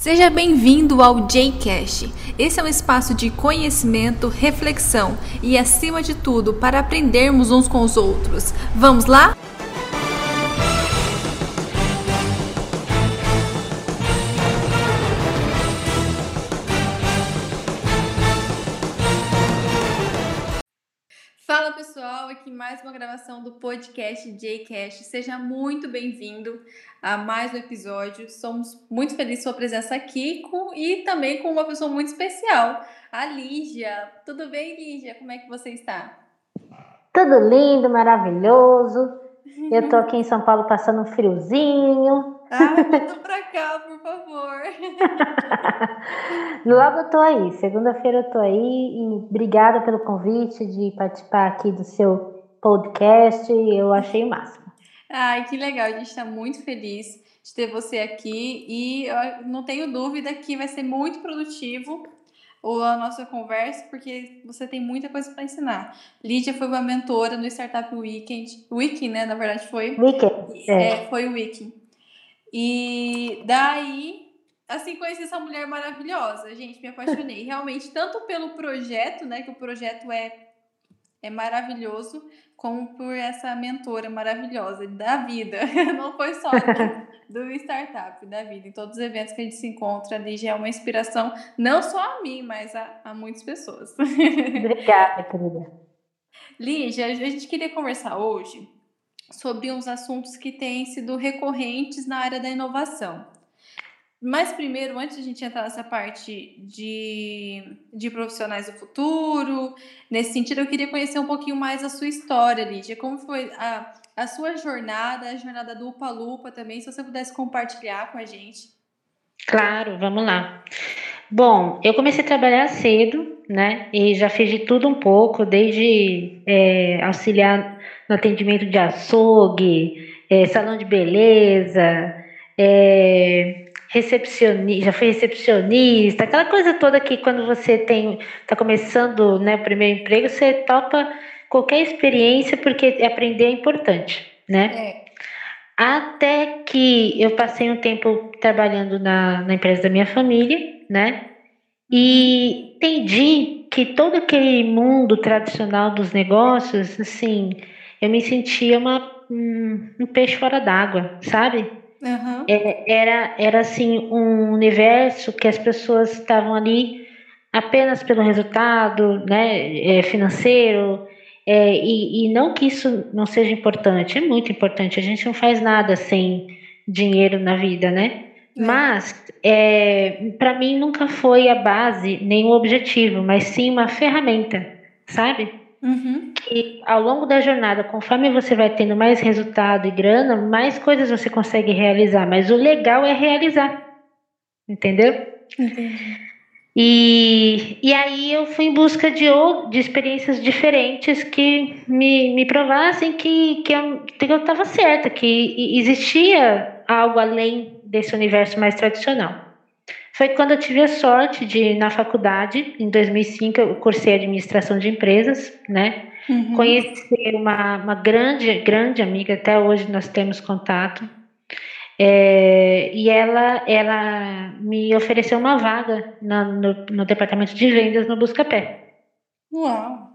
Seja bem-vindo ao JCast. Esse é um espaço de conhecimento, reflexão e, acima de tudo, para aprendermos uns com os outros. Vamos lá? Aqui mais uma gravação do podcast JCast. Seja muito bem-vindo a mais um episódio. Somos muito felizes com sua presença aqui com, e também com uma pessoa muito especial, a Lígia. Tudo bem, Lígia? Como é que você está? Tudo lindo, maravilhoso. Eu tô aqui em São Paulo passando um friozinho. Ah, volta pra cá, por favor. Logo eu tô aí. Segunda-feira eu tô aí e obrigada pelo convite de participar aqui do seu podcast. Eu achei o máximo. Ai, que legal. A gente está muito feliz de ter você aqui e eu não tenho dúvida que vai ser muito produtivo a nossa conversa, porque você tem muita coisa para ensinar. Lídia foi uma mentora no Startup Weekend, Wiki, né? Na verdade foi. Weekend. É, é foi o Wiki. E daí, assim, conheci essa mulher maravilhosa, gente, me apaixonei. Realmente, tanto pelo projeto, né? Que o projeto é é maravilhoso, como por essa mentora maravilhosa da vida. Não foi só do, do startup, da vida. Em todos os eventos que a gente se encontra, ali já é uma inspiração, não só a mim, mas a, a muitas pessoas. Obrigada, querida. Lígia, a gente queria conversar hoje sobre uns assuntos que têm sido recorrentes na área da inovação. Mas primeiro, antes de a gente entrar nessa parte de, de profissionais do futuro, nesse sentido, eu queria conhecer um pouquinho mais a sua história, Lídia. Como foi a, a sua jornada, a jornada do Upa Lupa também, se você pudesse compartilhar com a gente. Claro, vamos lá. Bom, eu comecei a trabalhar cedo, né? E já fiz de tudo um pouco, desde é, auxiliar no atendimento de açougue, é, salão de beleza, é, recepcionista, já fui recepcionista, aquela coisa toda que quando você tem está começando, né, o primeiro emprego, você topa qualquer experiência porque aprender é importante, né? É. Até que eu passei um tempo trabalhando na, na empresa da minha família, né? E entendi que todo aquele mundo tradicional dos negócios, assim, eu me sentia uma, um, um peixe fora d'água, sabe? Uhum. Era, era assim um universo que as pessoas estavam ali apenas pelo resultado né, é, financeiro. É, e, e não que isso não seja importante, é muito importante. A gente não faz nada sem dinheiro na vida, né? É. Mas é, para mim nunca foi a base nem o objetivo, mas sim uma ferramenta, sabe? Uhum. Que ao longo da jornada, conforme você vai tendo mais resultado e grana, mais coisas você consegue realizar. Mas o legal é realizar. Entendeu? Entendi. E, e aí eu fui em busca de, de experiências diferentes que me, me provassem que, que eu estava certa, que existia algo além desse universo mais tradicional. Foi quando eu tive a sorte de, na faculdade, em 2005, eu cursei administração de empresas, né? Uhum. Conheci uma, uma grande, grande amiga, até hoje nós temos contato. É, e ela, ela me ofereceu uma vaga na, no, no departamento de vendas no Buscapé. Uau!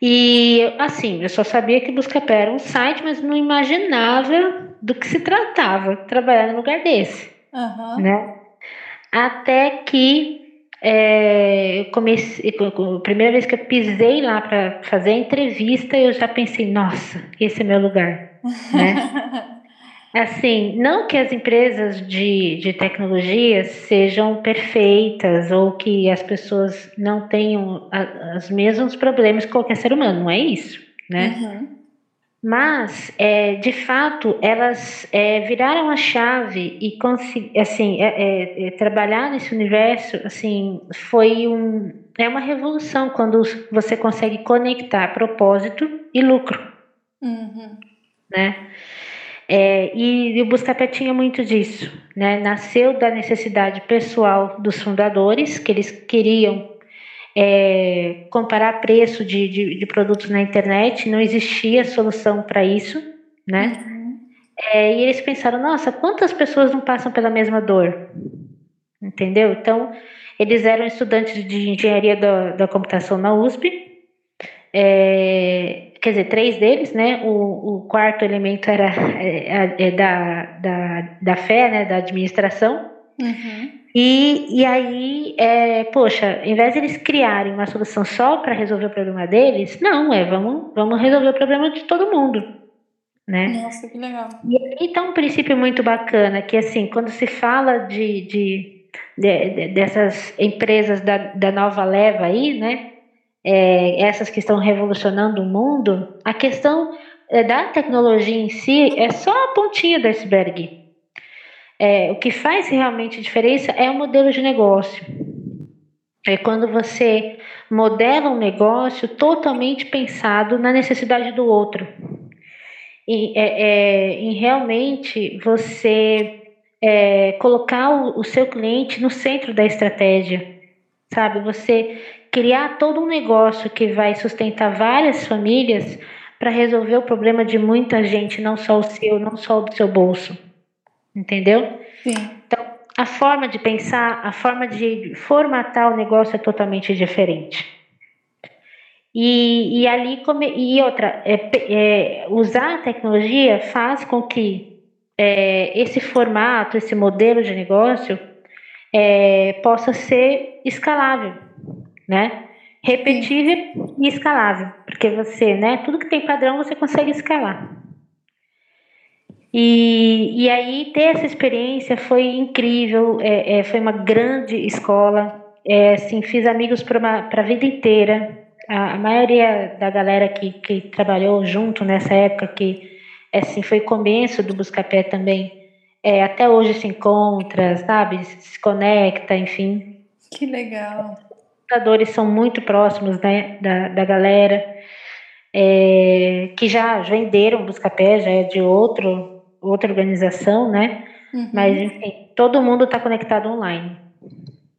E assim, eu só sabia que Buscapé era um site, mas não imaginava do que se tratava trabalhar num lugar desse. Uhum. Né? Até que é, eu comecei, a primeira vez que eu pisei lá para fazer a entrevista, eu já pensei, nossa, esse é meu lugar, né? assim, não que as empresas de, de tecnologia sejam perfeitas ou que as pessoas não tenham a, os mesmos problemas que qualquer ser humano, não é isso, né? Uhum. Mas, é, de fato, elas é, viraram a chave e assim, é, é, é, trabalhar nesse universo assim, foi um, é uma revolução quando você consegue conectar propósito e lucro. Uhum. Né? É, e, o Buscapé tinha muito disso. Né? Nasceu da necessidade pessoal dos fundadores, que eles queriam é, comparar preço de, de, de, produtos na internet, não existia solução para isso, né? Uhum. É, e eles pensaram, nossa, quantas pessoas não passam pela mesma dor, entendeu? Então, eles eram estudantes de engenharia da, da computação na USP, é, quer dizer, três deles, né? O, o quarto elemento era é, é, da, da, da fé, né? Da administração. Uhum. E, e aí, é, poxa, em vez de eles criarem uma solução só para resolver o problema deles, não, é, vamos, vamos resolver o problema de todo mundo. Né? Nossa, que legal. E aí tá um princípio muito bacana, que assim, quando se fala de, de, de, de dessas empresas da, da nova leva aí, né? É, essas que estão revolucionando o mundo, a questão é, da tecnologia em si é só a pontinha do iceberg. É, o que faz realmente diferença é o modelo de negócio. É quando você modela um negócio totalmente pensado na necessidade do outro. E, é, é, realmente você é, colocar o, o seu cliente no centro da estratégia. Sabe? Você criar todo um negócio que vai sustentar várias famílias para resolver o problema de muita gente, não só o seu, não só o seu bolso entendeu? Sim. Então, a forma de pensar, a forma de formatar o negócio é totalmente diferente. E, e ali, come, e outra, é, é, usar a tecnologia faz com que é, esse formato, esse modelo de negócio é, possa ser escalável, né? Repetível e escalável, porque você, né? Tudo que tem padrão você consegue escalar. E, e aí ter essa experiência foi incrível, é, é, foi uma grande escola, é, assim, fiz amigos para a vida inteira. A, a, maioria da galera que, que trabalhou junto nessa época, que assim, foi começo do Buscapé também, é, até hoje se encontra, sabe? Se conecta, enfim. Que legal. Os computadores são muito próximos né, da, da galera, é, que já venderam Buscapé, já é de outro outra organização, né? Uhum. Mas, enfim, todo mundo está conectado online.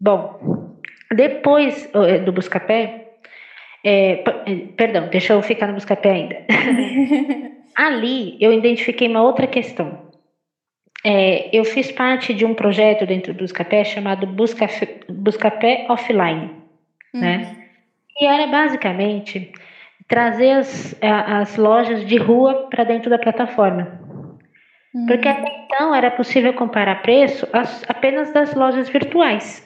Bom, depois eh, do Buscapé, é, perdão, deixa eu ficar no Buscapé ainda. Ali eu identifiquei uma outra questão. É, eu fiz parte de um projeto dentro do Buscapé chamado Buscapé Offline, uhum. né? E era basicamente trazer as, as lojas de rua para dentro da plataforma. Porque hum. até então era possível comparar preço apenas das lojas virtuais,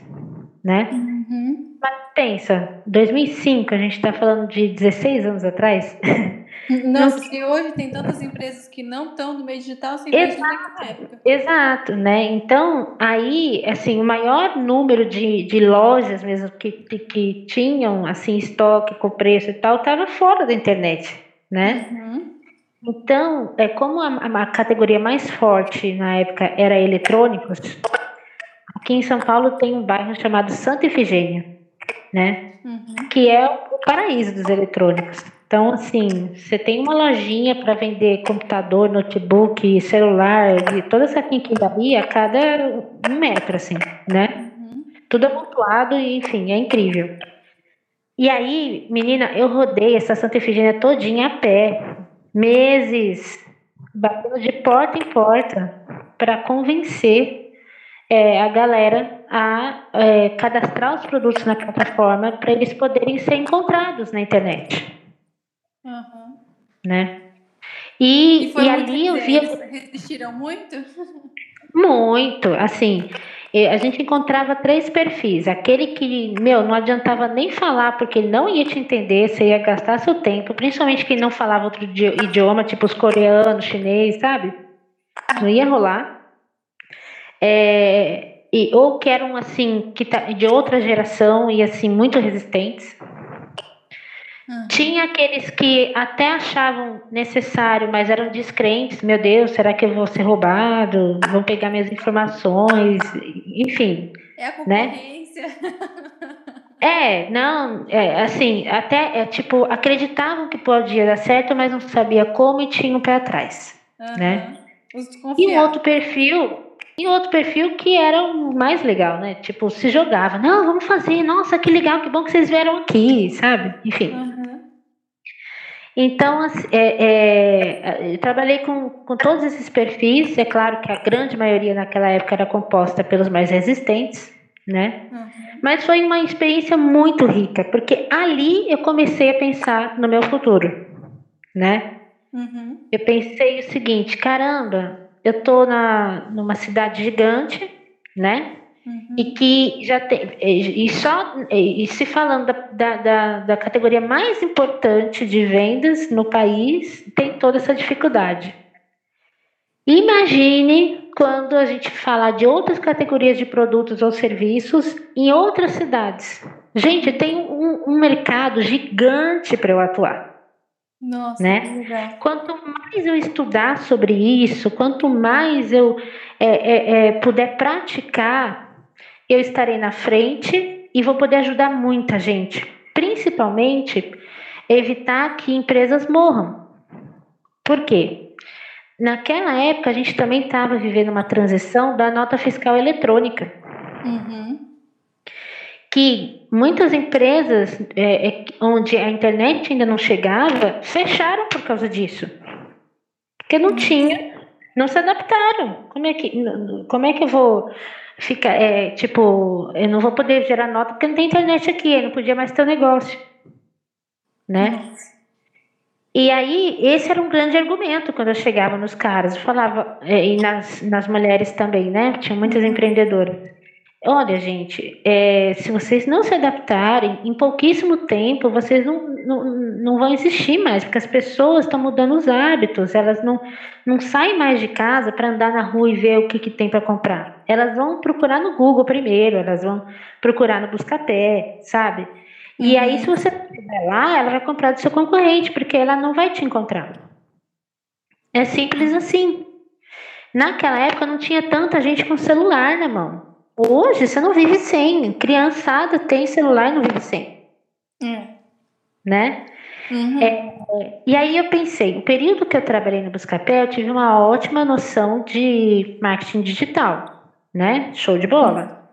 né? Uhum. Mas pensa, 2005, a gente está falando de 16 anos atrás. Não, porque hoje tem tantas empresas que não estão no meio digital sem exato, época. Exato, né? Então, aí, assim, o maior número de, de lojas mesmo que, que tinham, assim, estoque com preço e tal, estava fora da internet, né? Uhum. Então, é como a, a, categoria mais forte na época era eletrônicos, aqui em São Paulo tem um bairro chamado Santa Ifigênia, né? Uhum. Que é o paraíso dos eletrônicos. Então, assim, você tem uma lojinha para vender computador, notebook, celular, de toda essa quinquilharia a cada um metro, assim, né? Uhum. Tudo amontoado e, enfim, é incrível. E aí, menina, eu rodei essa Santa Efigênia todinha a pé, meses, batendo de porta em porta para convencer é, a galera a é, cadastrar os produtos na plataforma para eles poderem ser encontrados na internet. Uhum. Né? E, e, e ali eu via. Resistiram muito? Muito, assim, a gente encontrava três perfis. Aquele que, meu, não adiantava nem falar porque ele não ia te entender, você ia gastar seu tempo, principalmente quem não falava outro idioma, tipo os coreanos, chinês, sabe? Não ia rolar. É, e, ou que eram, assim, que tá, de outra geração e, assim, muito resistentes. Uhum. Tinha aqueles que até achavam necessário, mas eram descrentes. Meu Deus, será que eu vou ser roubado? Vão pegar minhas informações? Enfim. É a né? concorrência. Né? É, não, é, assim, até é, tipo, acreditavam que podia dar certo, mas não sabia como e tinham um pé atrás, uhum. né? E um outro perfil, e outro perfil que era o mais legal, né? Tipo, se jogava, não, vamos fazer, nossa, que legal, que bom que vocês vieram aqui, sabe? Enfim. Uhum. Então, é, é, eu trabalhei com, com todos esses perfis. É claro que a grande maioria naquela época era composta pelos mais resistentes, né? Uhum. Mas foi uma experiência muito rica, porque ali eu comecei a pensar no meu futuro, né? Uhum. Eu pensei o seguinte, caramba, eu tô na, numa cidade gigante, né? Uhum. E que já tem. E, só e se falando da, da, da, categoria mais importante de vendas no país, tem toda essa dificuldade. Imagine quando a gente falar de outras categorias de produtos ou serviços em outras cidades. Gente, tem um, um mercado gigante para eu atuar. Nossa, né? Quanto mais eu estudar sobre isso, quanto mais eu é, é, é, puder praticar, eu estarei na frente e vou poder ajudar muita gente. Principalmente evitar que empresas morram. Por quê? Naquela época a gente também estava vivendo uma transição da nota fiscal eletrônica. Uhum. Que muitas empresas é, é, onde a internet ainda não chegava fecharam por causa disso. Porque não uhum. tinha, não se adaptaram. Como é que, como é que eu vou fica, é, tipo, eu não vou poder gerar nota porque não tem internet aqui, eu não podia mais ter o um negócio, né? E aí, esse era um grande argumento quando eu chegava nos caras, eu falava, é, e nas, nas mulheres também, né? Tinha muitas uhum. empreendedoras. Olha, gente, é, se vocês não se adaptarem, em pouquíssimo tempo vocês não, não, não vão existir mais, porque as pessoas estão mudando os hábitos, elas não, não saem mais de casa para andar na rua e ver o que, que tem para comprar. Elas vão procurar no Google primeiro, elas vão procurar no Buscapé, sabe? E uhum. aí, se você estiver lá, ela vai comprar do seu concorrente, porque ela não vai te encontrar. É simples assim. Naquela época não tinha tanta gente com celular na mão. Hoje você não vive sem. Criançada tem celular e não vive sem. É. Né? Uhum. É, e aí eu pensei, o período que eu trabalhei no Buscapé, eu tive uma ótima noção de marketing digital, né? Show de bola.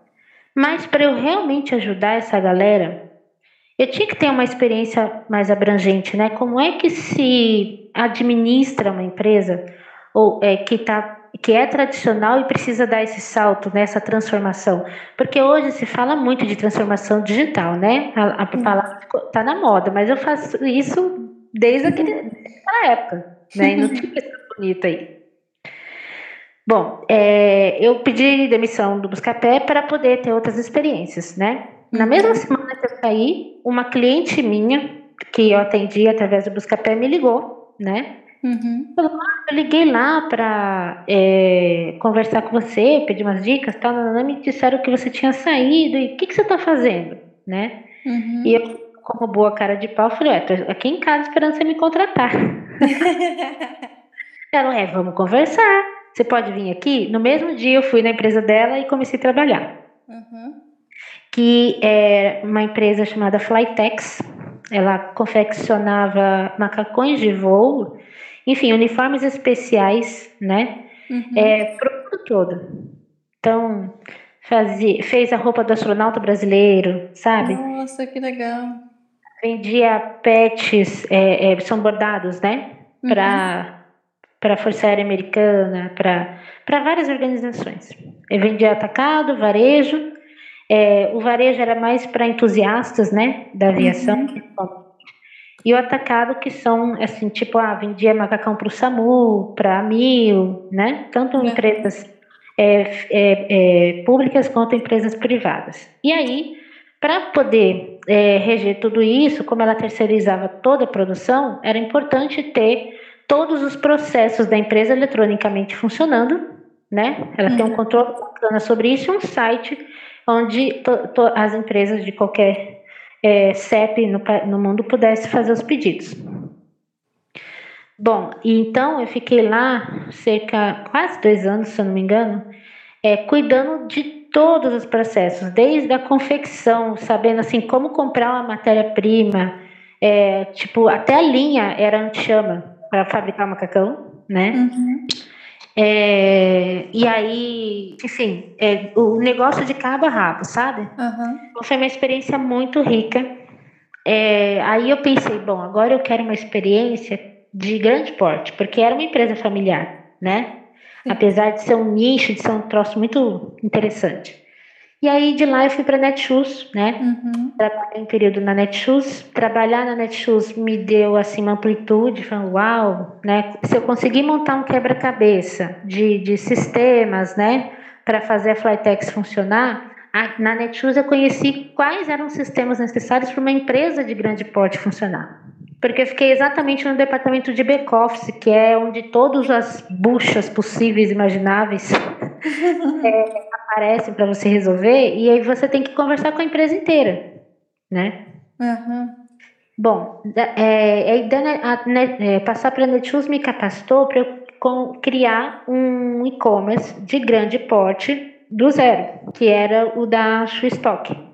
Mas para eu realmente ajudar essa galera, eu tinha que ter uma experiência mais abrangente, né? Como é que se administra uma empresa ou é, que está que é tradicional e precisa dar esse salto nessa transformação. Porque hoje se fala muito de transformação digital, né? A, a palavra está na moda, mas eu faço isso desde aquela época, né? E não tinha coisa bonita aí. Bom, é, eu pedi demissão do Buscapé para poder ter outras experiências, né? Na mesma uhum. semana que eu saí, uma cliente minha, que eu atendi através do Buscapé, me ligou, né? Uhum. Eu liguei lá para é, conversar com você, pedir umas dicas, tal, me disseram que você tinha saído e o que, que você está fazendo, né? Uhum. E eu, como boa cara de pau, falei, ué, tô aqui em casa esperando você me contratar. Ela, é, vamos conversar. Você pode vir aqui? No mesmo dia eu fui na empresa dela e comecei a trabalhar. Uhum. Que é uma empresa chamada Flytex. Ela confeccionava macacões de voo enfim, uniformes especiais, né? Uhum. É, pro mundo todo. Então, fazia, fez a roupa do astronauta brasileiro, sabe? Nossa, que legal. Vendia pets, é, é, são bordados, né? Para uhum. para a Força Aérea Americana, para várias organizações. Eu vendia atacado, varejo. É, o varejo era mais para entusiastas, né, da aviação, uhum. E o atacado que são, assim, tipo, ah, vendia macacão para o SAMU, para a Mil, né? Tanto é. empresas é, é, é, públicas quanto empresas privadas. E aí, para poder é, reger tudo isso, como ela terceirizava toda a produção, era importante ter todos os processos da empresa eletronicamente funcionando, né? Ela tem um uhum. controle bacana sobre isso e um site onde as empresas de qualquer é, CEP no, no mundo pudesse fazer os pedidos. Bom, então eu fiquei lá cerca quase dois anos, se eu não me engano, é, cuidando de todos os processos, desde a confecção, sabendo assim como comprar uma matéria-prima, é, tipo até a linha era anti-chama para fabricar macacão, né? Uhum. É, e aí, enfim, é, o negócio de cabo a rabo, sabe? Uhum. Então foi uma experiência muito rica. É, aí eu pensei, bom, agora eu quero uma experiência de grande porte, porque era uma empresa familiar, né? Sim. Apesar de ser um nicho, de ser um troço muito interessante. E aí de lá eu fui para Netshoes, né? Uhum. Trabalhei um período na Netshoes. Trabalhar na Netshoes me deu assim uma amplitude, falando, uau, né? Se eu conseguir montar um quebra-cabeça de, de sistemas, né, para fazer a Flytex funcionar, na Netshoes eu conheci quais eram os sistemas necessários para uma empresa de grande porte funcionar. Porque eu fiquei exatamente no departamento de back-office, que é onde todas as buchas possíveis e imagináveis é, aparecem para você resolver, e aí você tem que conversar com a empresa inteira, né? Uhum. Bom, é, é, passar para a Netshoes me capacitou para eu criar um e-commerce de grande porte do zero, que era o da Stock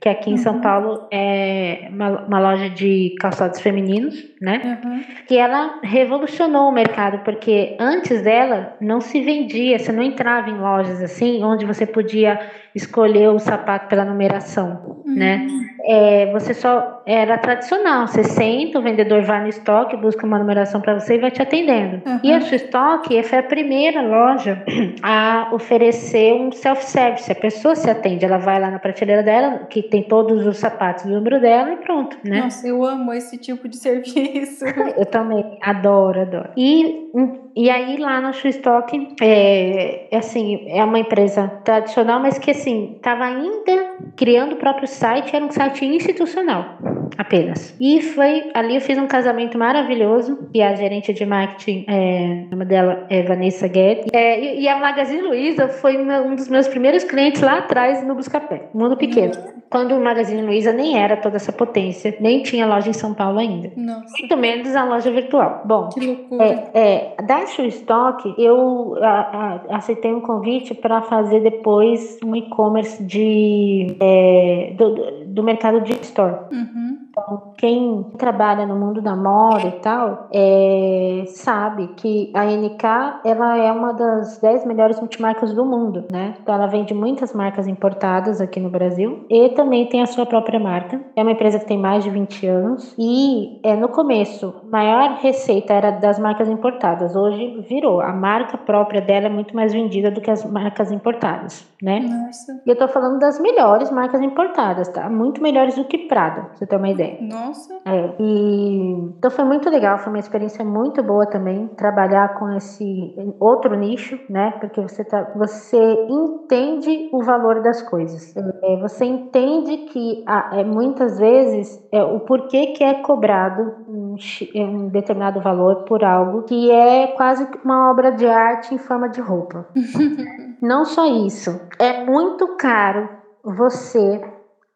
que aqui em uhum. São Paulo é uma, uma, loja de calçados femininos, né? Uhum. Que ela revolucionou o mercado, porque antes dela não se vendia, você não entrava em lojas assim, onde você podia escolher o sapato pela numeração, né? uhum. né? É, você só era tradicional, você senta, o vendedor vai no estoque, busca uma numeração para você e vai te atendendo. E a sua estoque foi a primeira loja a oferecer um self-service. A pessoa se atende, ela vai lá na prateleira dela, que tem todos os sapatos do número dela e pronto, né? Nossa, eu amo esse tipo de serviço. eu também adoro, adoro. E e aí lá no Shoestock, é, é, assim, é uma empresa tradicional, mas que assim, estava ainda criando o próprio site, era um site institucional apenas. E foi ali eu fiz um casamento maravilhoso, e a gerente de marketing, é, o nome dela é Vanessa Guedes, é, e, e, a Magazine Luiza foi um dos meus primeiros clientes lá atrás no Buscapé, mundo pequeno. Uhum. Quando o Magazine Luiza nem era toda essa potência, nem tinha loja em São Paulo ainda. Nossa. Muito menos a loja virtual. Bom, que loucura. É, é, da Shoe Stock, eu a, a, aceitei um convite para fazer depois um e-commerce de, é, do, do mercado de store. Uhum. Então, quem trabalha no mundo da moda e tal, é, sabe que a NK ela é uma das 10 melhores multimarcas do mundo, né? Então, ela vende muitas marcas importadas aqui no Brasil e também tem a sua própria marca. É uma empresa que tem mais de 20 anos e é, no começo, a maior receita era das marcas importadas. Hoje virou. A marca própria dela é muito mais vendida do que as marcas importadas, né? Nossa. E eu tô falando das melhores marcas importadas, tá? Muito melhores do que Prada, pra você ter uma ideia. Nossa. É, e então foi muito legal, foi uma experiência muito boa também trabalhar com esse outro nicho, né? Porque você tá, você entende o valor das coisas. É, você entende que é, muitas vezes é, o porquê que é cobrado um, um determinado valor por algo que é quase uma obra de arte em forma de roupa. Não só isso, é muito caro você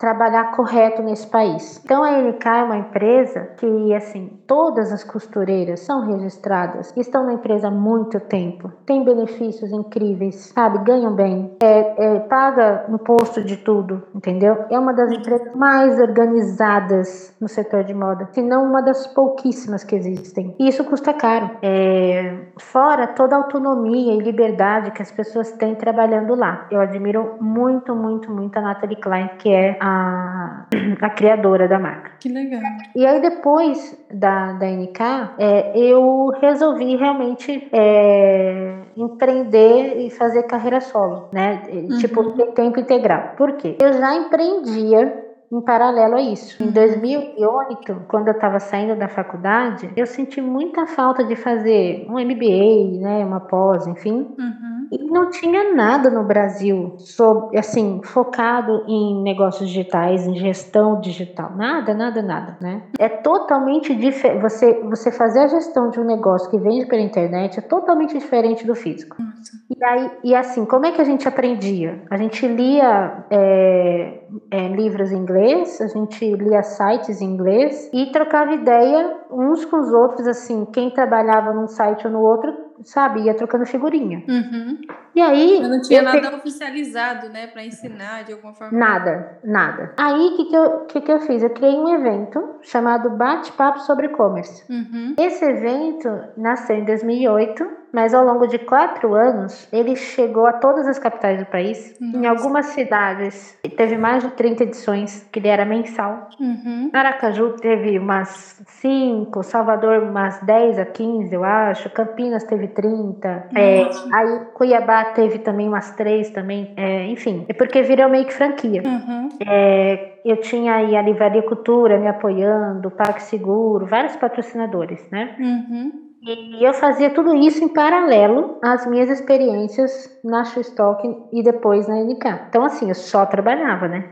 trabalhar correto nesse país. Então a NK é uma empresa que, assim, todas as costureiras são registradas, estão na empresa há muito tempo, tem benefícios incríveis, sabe? Ganham bem, é, é, paga imposto de tudo, entendeu? É uma das empresas mais organizadas no setor de moda, se não uma das pouquíssimas que existem. E isso custa caro. É, fora toda a autonomia e liberdade que as pessoas têm trabalhando lá. Eu admiro muito, muito, muito a Natalie Klein, que é a a, criadora da marca. Que legal. E aí depois da, da NK, é, eu resolvi realmente é, empreender e fazer carreira solo, né? Uhum. Tipo, tempo integral. Por quê? Eu já empreendia em paralelo a isso. Em 2008, uhum. quando eu estava saindo da faculdade, eu senti muita falta de fazer um MBA, né, uma pós, enfim. Uhum. E não tinha nada no Brasil sobre, assim, focado em negócios digitais, em gestão digital. Nada, nada, nada, né? É totalmente diferente. Você, você fazer a gestão de um negócio que vende pela internet é totalmente diferente do físico. Nossa. E aí, e assim, como é que a gente aprendia? A gente lia é, é, livros em inglês, a gente lia sites em inglês e trocava ideia uns com os outros, assim, quem trabalhava num site ou no outro sabe, ia trocando figurinha. Uhum. E aí. Eu não tinha nada te... oficializado, né, para ensinar de alguma forma. Nada, nada. Aí o que, que, eu, que, que eu fiz? Eu criei um evento chamado Bate-Papo sobre E-Commerce. Uhum. Esse evento nasceu em 2008 mas ao longo de quatro anos ele chegou a todas as capitais do país. Nossa. Em algumas cidades teve mais de 30 edições, que ele era mensal. Uhum. Aracaju teve umas 5, Salvador umas 10 a 15, eu acho. Campinas teve 30. É, aí Cuiabá teve também umas três também, é, enfim, é porque virou meio que franquia. Uhum. É, eu tinha aí a Livraria Cultura me apoiando, o Parque Seguro, vários patrocinadores, né? Uhum. E eu fazia tudo isso em paralelo às minhas experiências na Shoestock e depois na NK. Então, assim, eu só trabalhava, né?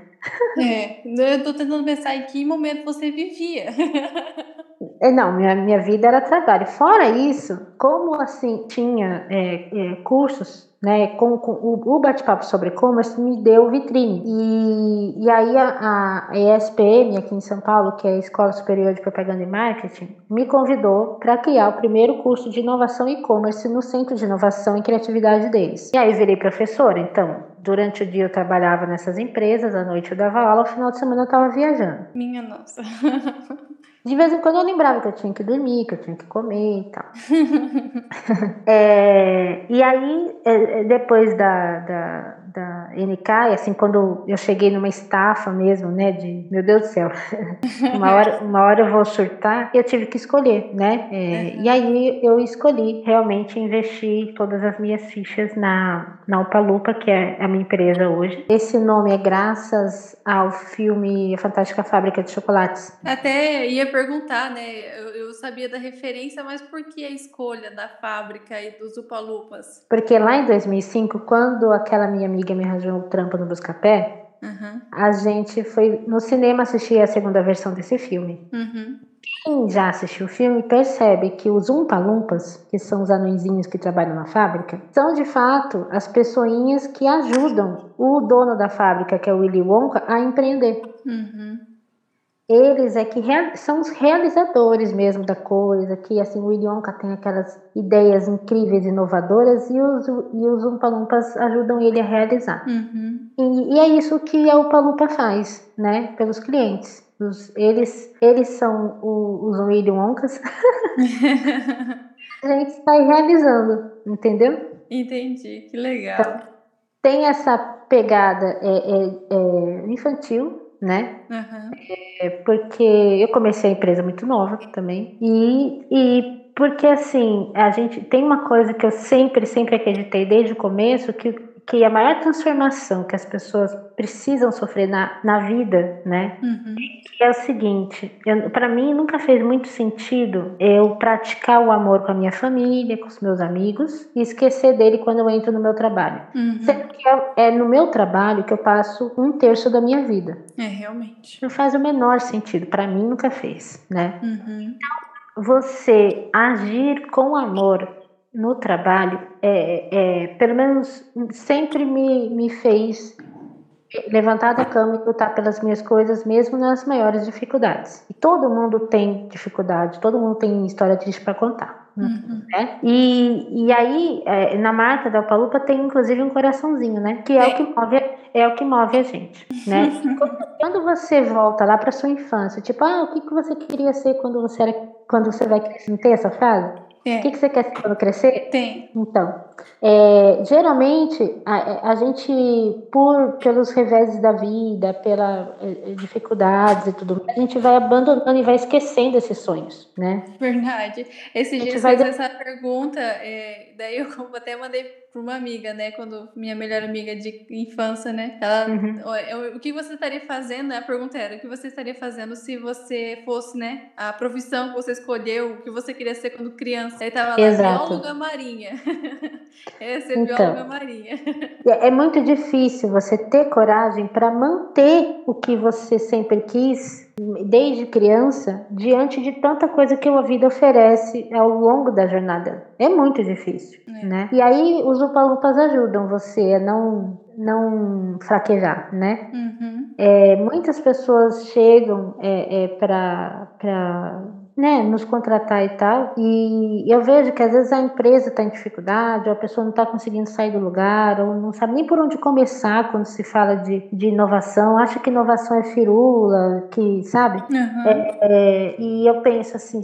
É, eu tô tentando pensar em que momento você vivia. É, não, minha, minha vida era trabalho. Fora isso, como assim tinha é, é, cursos né, com, com o, o bate-papo sobre e-commerce me deu vitrine. E, e aí a, a ESPM aqui em São Paulo, que é a Escola Superior de Propaganda e Marketing, me convidou para criar o primeiro curso de inovação e-commerce no Centro de Inovação e Criatividade deles. E aí virei professora, então durante o dia eu trabalhava nessas empresas, à noite eu dava aula, ao final de semana eu estava viajando. Minha nossa. De vez em quando eu lembrava que eu tinha que dormir, que eu tinha que comer e tal. é, e aí, é, é, depois da, da, da NK, assim, quando eu cheguei numa estafa mesmo, né, de, meu Deus do céu, uma, hora, uma hora eu vou surtar, eu tive que escolher, né, é, uhum. e aí eu escolhi realmente investir todas as minhas fichas na, na Upalupa, que é a minha empresa hoje. Esse nome é graças ao filme A Fantástica Fábrica de Chocolates. Até ia perguntar, né, eu, eu sabia da referência, mas por que a escolha da fábrica e dos Upalupas? Porque lá em 2005, quando aquela minha amiga amiga me arranjou um trampo no Buscapé, uhum. a gente foi no cinema assistir a segunda versão desse filme. Uhum. Quem já assistiu o filme percebe que os Umpalumpas, que são os anõezinhos que trabalham na fábrica, são de fato as pessoinhas que ajudam o dono da fábrica, que é o Willy Wonka, a empreender. Uhum eles é que são os realizadores mesmo da coisa, que assim, o William tem aquelas ideias incríveis, inovadoras, e os, e os Umpalumpas ajudam ele a realizar. Uhum. E, e, é isso que a Umpalumpa faz, né, pelos clientes. Os, eles, eles são o, os Willy Wonkas. a gente está realizando, entendeu? Entendi, que legal. Então, tem essa pegada é, é, é infantil, né? Uhum. É porque eu comecei a empresa muito nova também. E, e porque assim, a gente tem uma coisa que eu sempre, sempre acreditei desde o começo, que que a maior transformação que as pessoas precisam sofrer na, na vida, né? Uhum. É o seguinte, para mim nunca fez muito sentido eu praticar o amor com a minha família, com os meus amigos e esquecer dele quando eu entro no meu trabalho. Uhum. Sendo que é, é, no meu trabalho que eu passo um terço da minha vida. É, realmente. Não faz o menor sentido, para mim nunca fez, né? Uhum. Então, você agir com amor no trabalho, é, é, pelo menos sempre me, me fez levantar da cama e lutar pelas minhas coisas, mesmo nas maiores dificuldades. E todo mundo tem dificuldade, todo mundo tem história triste para contar. Uhum. Né? E, e aí, é, na marca da Palupa tem inclusive um coraçãozinho, né? Que é, o que move, é o que move a gente, né? quando você volta lá para sua infância, tipo, ah, o que, que você queria ser quando você era, quando você vai crescer? Não tem essa frase? É. O que, que você quer ser quando crescer? Tem. Então, é, geralmente a, a, gente, por pelos reveses da vida, pelas é, dificuldades e tudo, a gente vai abandonando e vai esquecendo esses sonhos, né? Verdade. Esse dia você fez essa pergunta, é, daí eu até mandei para uma amiga, né? Quando minha melhor amiga de infância, né? Ela, uhum. o, o que você estaria fazendo? Né? A pergunta era: o que você estaria fazendo se você fosse, né? A profissão que você escolheu, o que você queria ser quando criança? Aí tava lá, Exato. bióloga marinha. É então, bióloga marinha. É, é muito difícil você ter coragem para manter o que você sempre quis desde criança diante de tanta coisa que a vida oferece ao longo da jornada. É muito difícil, é. né? E aí os upalupas ajudam você a não não fraquejar, né? Uhum. É, muitas pessoas chegam é, é para né, nos contratar e tal. E eu vejo que às vezes a empresa está em dificuldade, ou a pessoa não está conseguindo sair do lugar, ou não sabe nem por onde começar quando se fala de, de inovação, acha que inovação é firula, que, sabe? Uhum. É, é, e eu penso assim,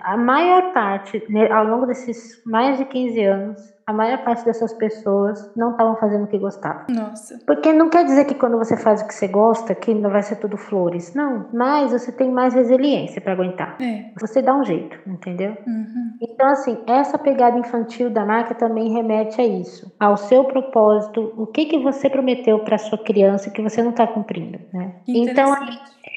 a maior parte, né, ao longo desses mais de 15 anos, a maior parte dessas pessoas não estavam fazendo o que gostavam. Nossa. Porque não quer dizer que quando você faz o que você gosta, que não vai ser tudo flores. Não. Mas você tem mais resiliência para aguentar. É. Você dá um jeito, entendeu? Uhum. Então, assim, essa pegada infantil da marca também remete a isso, ao seu propósito, o que que você prometeu para sua criança que você não está cumprindo, né? Então,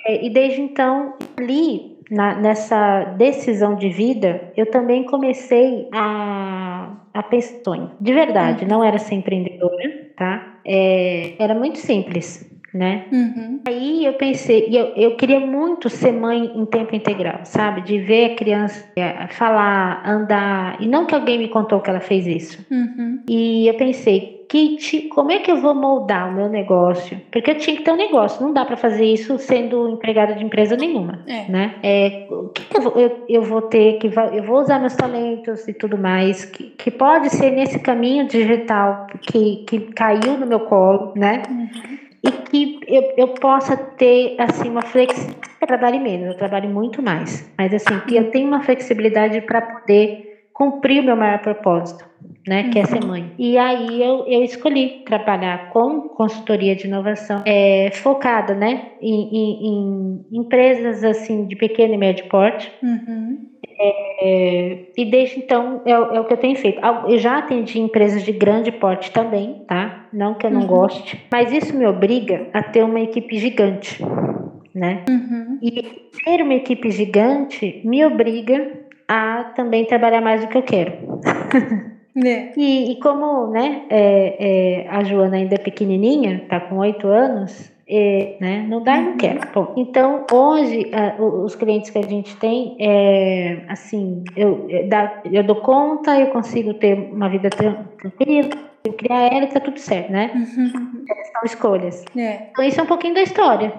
é, e desde então, ali na, nessa decisão de vida, eu também comecei a, a pensar, de verdade, não era ser empreendedora, tá? É, era muito simples, né? Uhum. Aí eu pensei, eu, eu queria muito ser mãe em tempo integral, sabe? De ver a criança é, falar, andar, e não que alguém me contou que ela fez isso. Uhum. E eu pensei, Kit, como é que eu vou moldar o meu negócio? Porque eu tinha que ter um negócio, não dá para fazer isso sendo empregada de empresa nenhuma, É. né? É, o que, que eu, vou, eu, eu vou ter que eu vou usar meus talentos e tudo mais, que, que pode ser nesse caminho digital que, que caiu no meu colo, né? E que eu, eu possa ter assim uma flexibilidade. Eu trabalho menos, eu trabalho muito mais, mas assim que eu tenho uma flexibilidade para poder cumprir o meu maior propósito, né, que é ser mãe. E aí eu, eu escolhi trabalhar com consultoria de inovação, é, focada, né, em, em- em empresas assim de pequeno e médio porte. Uhum. É, e desde então é, o- é o que eu tenho feito. Eu já atendi empresas de grande porte também, tá? Não que eu não Uhum. goste, mas isso me obriga a ter uma equipe gigante, né? Uhum. E ter uma equipe gigante me obriga a também trabalhar mais do que eu quero. É. E, e como né, é, é, a Joana ainda é pequenininha, tá com oito anos, é, né, não dá e não quer. Bom, então, hoje, a- os clientes que a gente tem, é, assim, eu, eu dá- eu dou conta, eu consigo ter uma vida tran- tranquila, eu criar ela e tá tudo certo, né? Uhum. São escolhas. É. Então, isso é um pouquinho da história.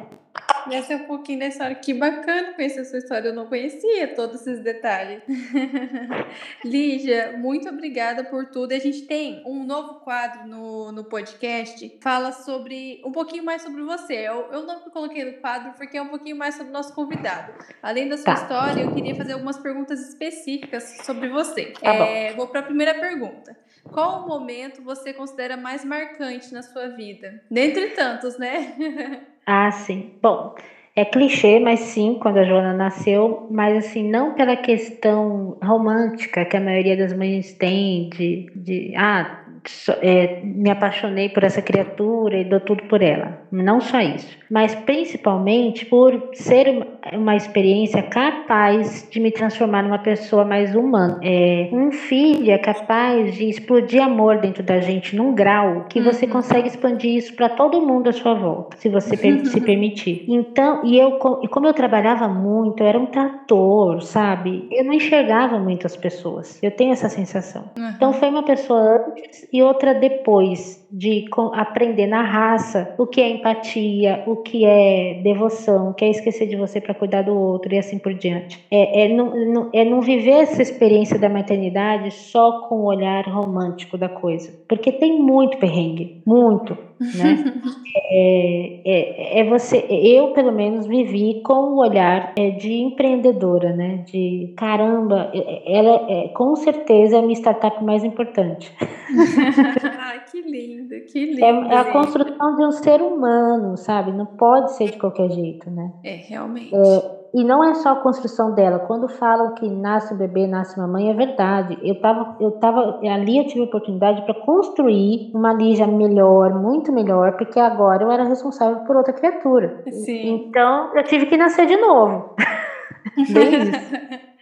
Essa é um pouquinho da história. Que bacana conhecer a sua história. Eu não conhecia todos esses detalhes. Lígia, muito obrigada por tudo. A gente tem um novo quadro no, no podcast. Fala sobre um pouquinho mais sobre você. Eu, eu não coloquei no quadro porque é um pouquinho mais sobre o nosso convidado. Além da sua Tá. história, eu queria fazer algumas perguntas específicas sobre você. Tá. É, vou para a primeira pergunta. Qual o momento você considera mais marcante na sua vida? Dentre tantos, né? Ah, sim. Bom, é clichê, mas sim, quando a Joana nasceu, mas assim, não pela questão romântica que a maioria das mães tem de, de ah, é, me apaixonei por essa criatura e dou tudo por ela. Não só isso, mas principalmente por ser uma, experiência capaz de me transformar numa pessoa mais humana. É, um filho é capaz de explodir amor dentro da gente num grau que você Uhum. consegue expandir isso para todo mundo à sua volta, se você per- se permitir. Então, e eu, co- como eu trabalhava muito, eu era um trator, sabe? Eu não enxergava muito as pessoas. Eu tenho essa sensação. Então foi uma pessoa antes e outra depois de aprender na raça o que é empatia, o que é devoção, o que é esquecer de você para cuidar do outro e assim por diante. É, é, não- é não viver essa experiência da maternidade só com o olhar romântico da coisa, porque tem muito perrengue, muito, né? é, é, é você, eu pelo menos vivi com o olhar é, de empreendedora, né? De caramba, é- ela é com certeza a minha startup mais importante. Ai, que lindo, que lindo. É, é a construção de um ser humano, sabe? Não pode ser de qualquer jeito, né? É, realmente. E não é só a construção dela. Quando falam que nasce um bebê, nasce uma mãe, é verdade. Eu tava, eu tava ali, eu tive a oportunidade para construir uma Lígia melhor, muito melhor, porque agora eu era responsável por outra criatura. Sim. Então eu tive que nascer de novo. Bem isso.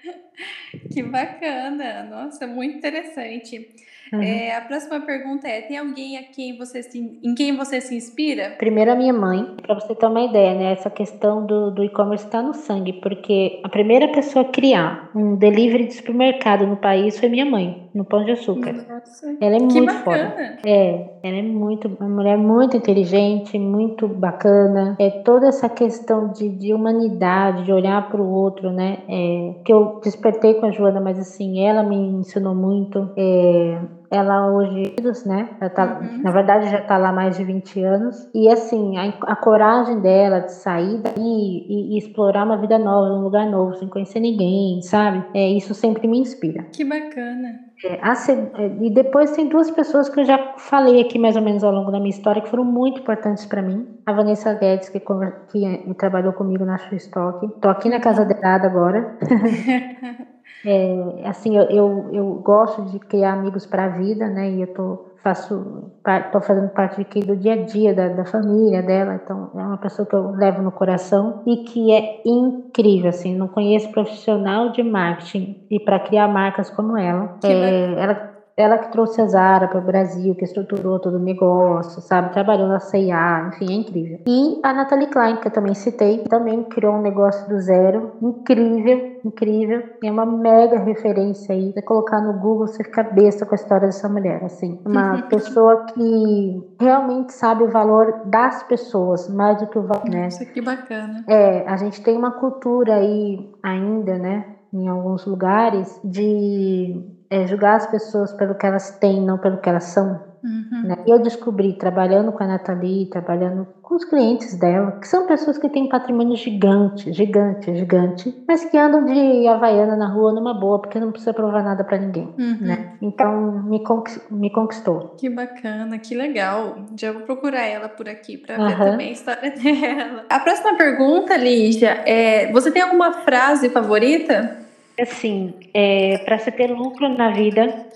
Que bacana. Nossa, muito interessante. Uhum. É, a próxima pergunta é: tem alguém a quem você se, em quem você se inspira? Primeiro a minha mãe, para você ter uma ideia, né? Essa questão do, do e-commerce está no sangue, porque a primeira pessoa a criar um delivery de supermercado no país foi minha mãe, no Pão de Açúcar. Nossa, Ela é muito foda. bacana. É, ela é muito, uma mulher muito inteligente, muito bacana. É toda essa questão de, de humanidade, de olhar para o outro, né? É, que eu despertei com a Joana, mas assim, ela me ensinou muito. É, ela hoje, né? Ela tá, uhum. Na verdade, já está lá mais de 20 anos. E assim, a, a coragem dela de sair daí e, e, explorar uma vida nova, um lugar novo, sem conhecer ninguém, sabe? É, isso sempre me inspira. Que bacana. É, é, e depois tem duas pessoas que eu já falei aqui mais ou menos ao longo da minha história que foram muito importantes para mim. A Vanessa Guedes, que, que, que trabalhou comigo na Stock. Tô aqui na casa dela agora. É, assim, eu, eu, eu, gosto de criar amigos para a vida, né? E eu tô, faço, tô fazendo parte aqui do dia a dia da, da família dela, então é uma pessoa que eu levo no coração e que é incrível, assim, não conheço profissional de marketing e para criar marcas como ela. É, ela ela que trouxe a Zara para o Brasil, que estruturou todo o negócio, sabe? Trabalhou na C&A, enfim, é incrível. E a Natalie Klein, que eu também citei, também criou um negócio do zero, incrível, incrível. É uma mega referência aí. Você colocar no Google, você fica besta com a história dessa mulher, assim. Uma pessoa que realmente sabe o valor das pessoas, mais do que o valor, né? Nossa, que bacana. É, a gente tem uma cultura aí ainda, né? Em alguns lugares, de é, julgar as pessoas pelo que elas têm, não pelo que elas são. Uhum. Né? Eu descobri, trabalhando com a Nathalie, trabalhando com os clientes dela, que são pessoas que têm patrimônio gigante, gigante, gigante, mas que andam de havaiana na rua numa boa, porque não precisa provar nada para ninguém. Uhum. Né? Então, me, me conquistou. Que bacana, que legal. Já vou procurar ela por aqui para uhum. ver também a história dela. A próxima pergunta, Lígia, é: você tem alguma frase favorita? Assim, é, para se ter lucro na vida,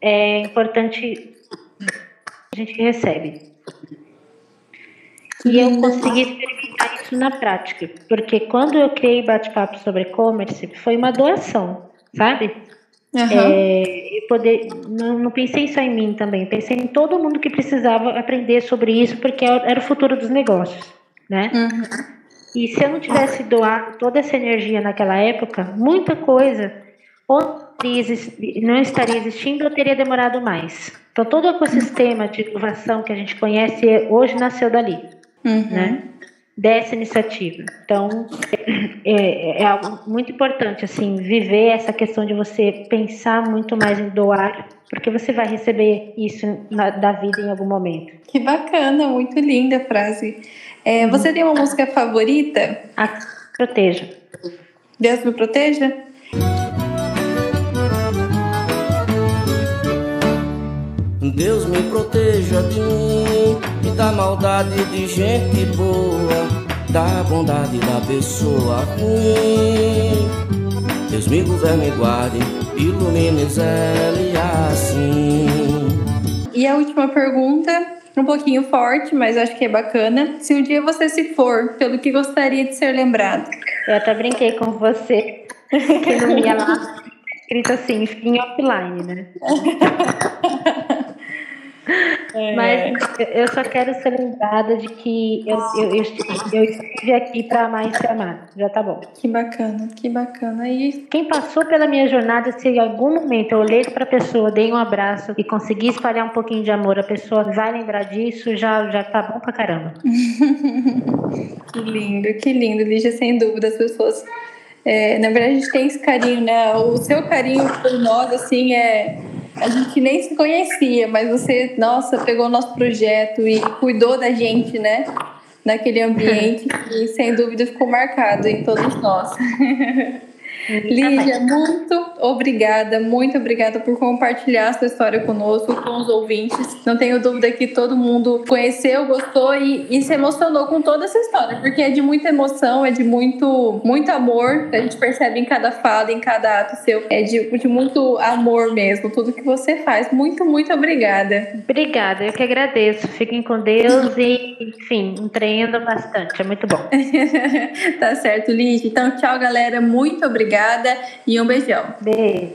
é importante a gente recebe. E eu consegui experimentar isso na prática, porque quando eu criei bate-papo sobre e-commerce, foi uma doação, sabe? Uhum. É, poder, não, não, pensei só em mim também, pensei em todo mundo que precisava aprender sobre isso, porque era o futuro dos negócios, né? Uhum. E se eu não tivesse doado toda essa energia naquela época, muita coisa ou não estaria existindo ou teria demorado mais. Então, todo o ecossistema de inovação que a gente conhece hoje nasceu dali, uhum. né? Dessa iniciativa. Então, é, é, algo muito importante, assim, viver essa questão de você pensar muito mais em doar, porque você vai receber isso na, da vida em algum momento. Que bacana, muito linda a frase. É, uhum. Você tem uma música favorita? A Proteja. Deus me proteja? Deus me proteja de mim e da maldade de gente boa, da bondade da pessoa ruim. Deus me governe e guarde, ilumine ele assim. E a última pergunta um pouquinho forte, mas acho que é bacana. Se um dia você se for, pelo que gostaria de ser lembrado? Eu até brinquei com você, que não ia lá escrito assim, em offline, né? É. Mas eu só quero ser lembrada de que eu, eu, eu, eu estive aqui para amar e ser amada. Já tá bom. Que bacana, que bacana. E quem passou pela minha jornada, se em algum momento eu olhei para a pessoa, dei um abraço e consegui espalhar um pouquinho de amor, a pessoa vai lembrar disso, já, já tá bom pra caramba. que lindo, que lindo, Lígia, sem dúvida, as pessoas. É, na verdade, a gente tem esse carinho, né? O seu carinho por nós, assim, é a gente nem se conhecia, mas você, nossa, pegou o nosso projeto e cuidou da gente, né? Naquele ambiente e sem dúvida ficou marcado em todos nós. Lígia, muito obrigada, muito obrigada por compartilhar a sua história conosco, com os ouvintes. Não tenho dúvida que todo mundo conheceu, gostou e, e, se emocionou com toda essa história, porque é de muita emoção, é de muito, muito amor, a gente percebe em cada fala, em cada ato seu, é de, de muito amor mesmo, tudo que você faz. Muito, muito obrigada. Obrigada, eu que agradeço. Fiquem com Deus e, enfim, empreendam bastante, é muito bom. tá certo, Lígia. Então, tchau, galera. Muito obrigada obrigada e um beijão. Beijo.